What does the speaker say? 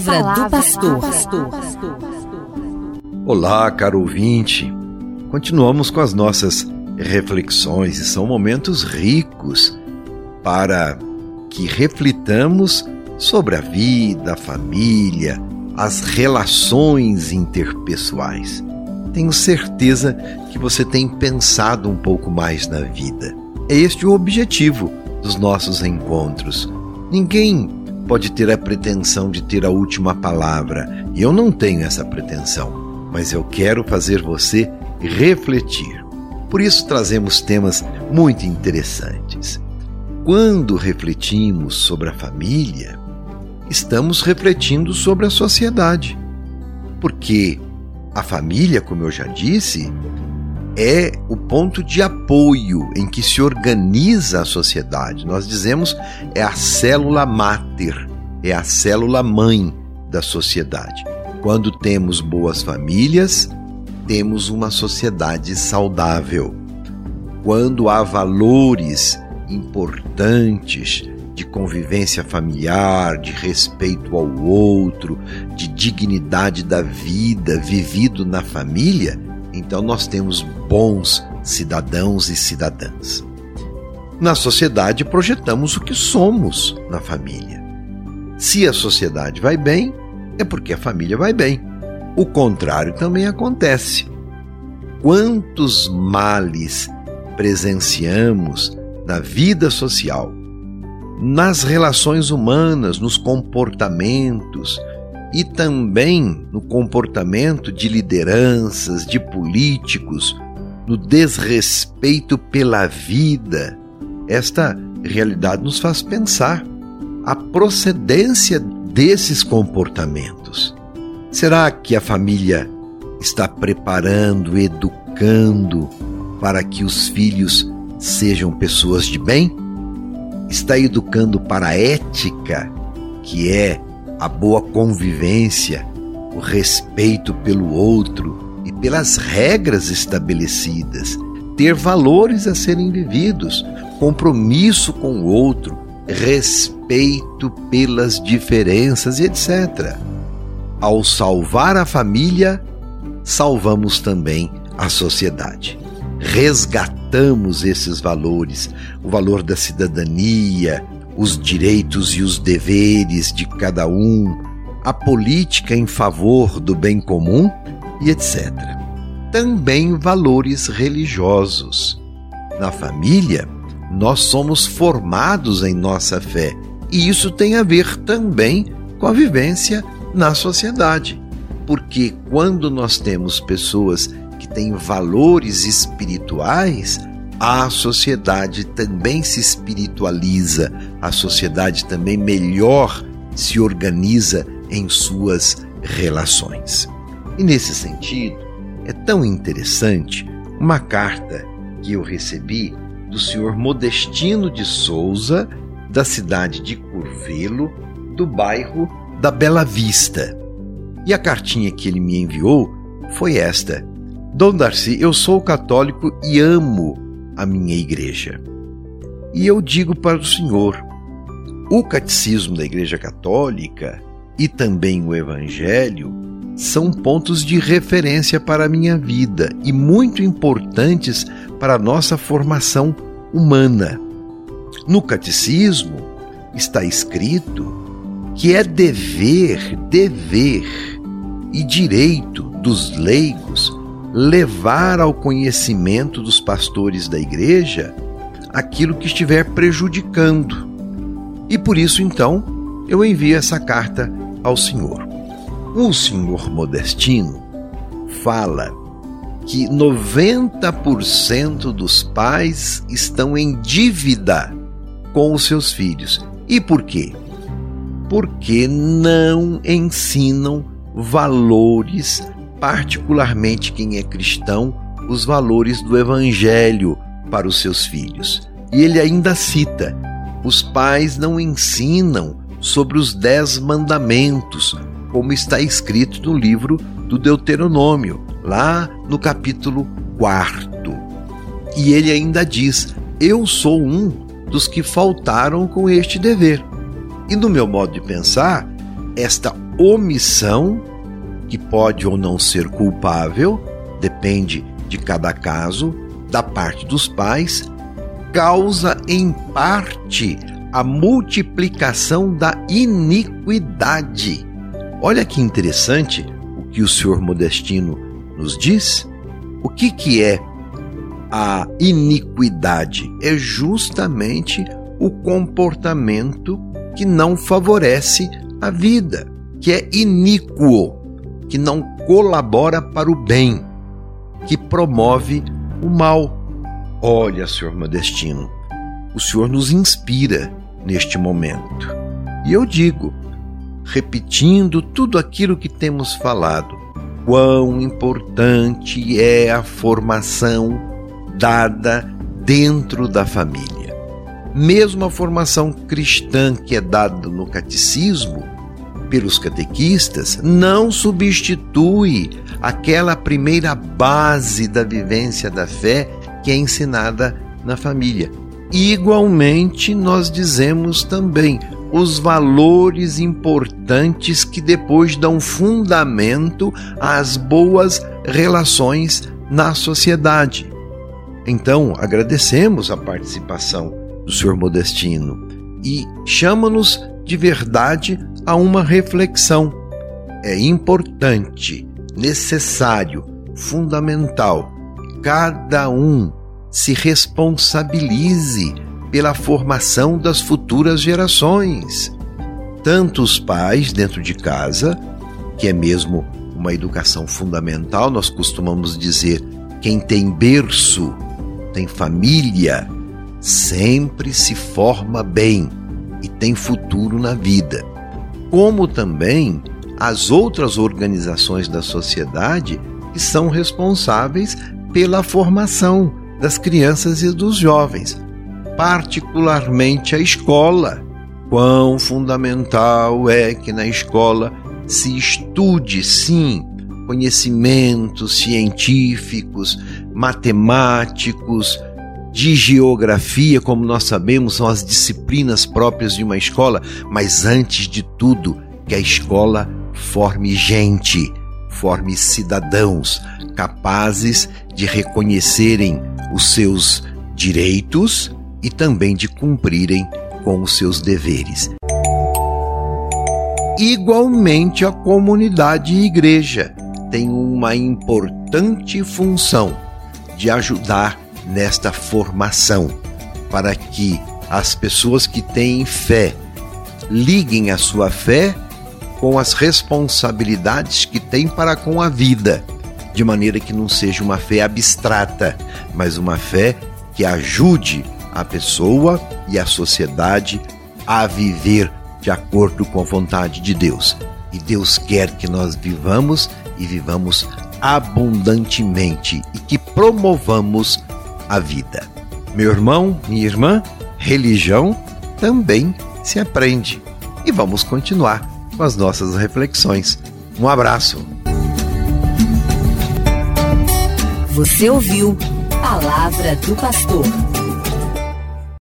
palavra, do pastor. Olá, caro ouvinte. Continuamos com as nossas reflexões e são momentos ricos para que reflitamos sobre a vida, a família, as relações interpessoais. Tenho certeza que você tem pensado um pouco mais na vida. É este o objetivo dos nossos encontros. Ninguém pode ter a pretensão de ter a última palavra, e eu não tenho essa pretensão, mas eu quero fazer você refletir. Por isso trazemos temas muito interessantes. Quando refletimos sobre a família, estamos refletindo sobre a sociedade. Porque a família, como eu já disse, é o ponto de apoio em que se organiza a sociedade. Nós dizemos é a célula máter, é a célula mãe da sociedade. Quando temos boas famílias, temos uma sociedade saudável. Quando há valores importantes de convivência familiar, de respeito ao outro, de dignidade da vida vivido na família, então nós temos bons cidadãos e cidadãs. Na sociedade projetamos o que somos na família. Se a sociedade vai bem, é porque a família vai bem. O contrário também acontece. Quantos males presenciamos na vida social, nas relações humanas, nos comportamentos, e também no comportamento de lideranças, de políticos, no desrespeito pela vida. Esta realidade nos faz pensar a procedência desses comportamentos. Será que a família está preparando, educando para que os filhos sejam pessoas de bem? Está educando para a ética, que é a boa convivência, o respeito pelo outro e pelas regras estabelecidas, ter valores a serem vividos, compromisso com o outro, respeito pelas diferenças e etc. Ao salvar a família, salvamos também a sociedade. Resgatamos esses valores, o valor da cidadania, os direitos e os deveres de cada um, a política em favor do bem comum e etc. Também valores religiosos. Na família, nós somos formados em nossa fé e isso tem a ver também com a vivência na sociedade. Porque quando nós temos pessoas que têm valores espirituais, a sociedade também se espiritualiza, a sociedade também melhor se organiza em suas relações. E nesse sentido, é tão interessante uma carta que eu recebi do senhor Modestino de Souza, da cidade de Curvelo, do bairro da Bela Vista. E a cartinha que ele me enviou foi esta: Dom Darcy, eu sou católico e amo a minha igreja. E eu digo para o Senhor: o catecismo da Igreja Católica e também o Evangelho são pontos de referência para a minha vida e muito importantes para a nossa formação humana. No catecismo está escrito que é dever, dever e direito dos leigos levar ao conhecimento dos pastores da igreja aquilo que estiver prejudicando. E por isso, então, eu envio essa carta ao Senhor. O senhor Modestino fala que 90% dos pais estão em dívida com os seus filhos. E por quê? Porque não ensinam valores particularmente quem é cristão, os valores do Evangelho para os seus filhos. E ele ainda cita: os pais não ensinam sobre os dez mandamentos, como está escrito no livro do Deuteronômio, lá no capítulo 4. E ele ainda diz: Eu sou um dos que faltaram com este dever. E no meu modo de pensar, esta omissão, que pode ou não ser culpável, depende de cada caso, da parte dos pais, causa em parte a multiplicação da iniquidade. Olha que interessante o que o senhor Modestino nos diz. O que, que é a iniquidade? É justamente o comportamento que não favorece a vida, que é iníquo, que não colabora para o bem, que promove o mal. Olha, senhor Modestino, o senhor nos inspira neste momento. E eu digo, repetindo tudo aquilo que temos falado, quão importante é a formação dada dentro da família. Mesmo a formação cristã que é dada no catecismo pelos catequistas não substitui aquela primeira base da vivência da fé que é ensinada na família. Igualmente, nós dizemos também os valores importantes que depois dão fundamento às boas relações na sociedade. Então, agradecemos a participação do Sr. Modestino e chama-nos de verdade a uma reflexão. É importante, necessário, fundamental cada um se responsabilize pela formação das futuras gerações. Tanto os pais dentro de casa, que é mesmo uma educação fundamental, nós costumamos dizer: quem tem berço, tem família, sempre se forma bem e tem futuro na vida. Como também as outras organizações da sociedade que são responsáveis pela formação das crianças e dos jovens, particularmente a escola. Quão fundamental é que na escola se estude, sim, conhecimentos científicos, matemáticos, de geografia, como nós sabemos, são as disciplinas próprias de uma escola, mas antes de tudo, que a escola forme gente, forme cidadãos capazes de reconhecerem os seus direitos e também de cumprirem com os seus deveres. Igualmente, a comunidade e igreja tem uma importante função de ajudar nesta formação, para que as pessoas que têm fé liguem a sua fé com as responsabilidades que têm para com a vida de maneira que não seja uma fé abstrata, mas uma fé que ajude a pessoa e a sociedade a viver de acordo com a vontade de Deus. E Deus quer que nós vivamos e vivamos abundantemente e que promovamos a vida. Meu irmão, minha irmã, religião também se aprende. E vamos continuar com as nossas reflexões. Um abraço. Você ouviu Palavra do Pastor.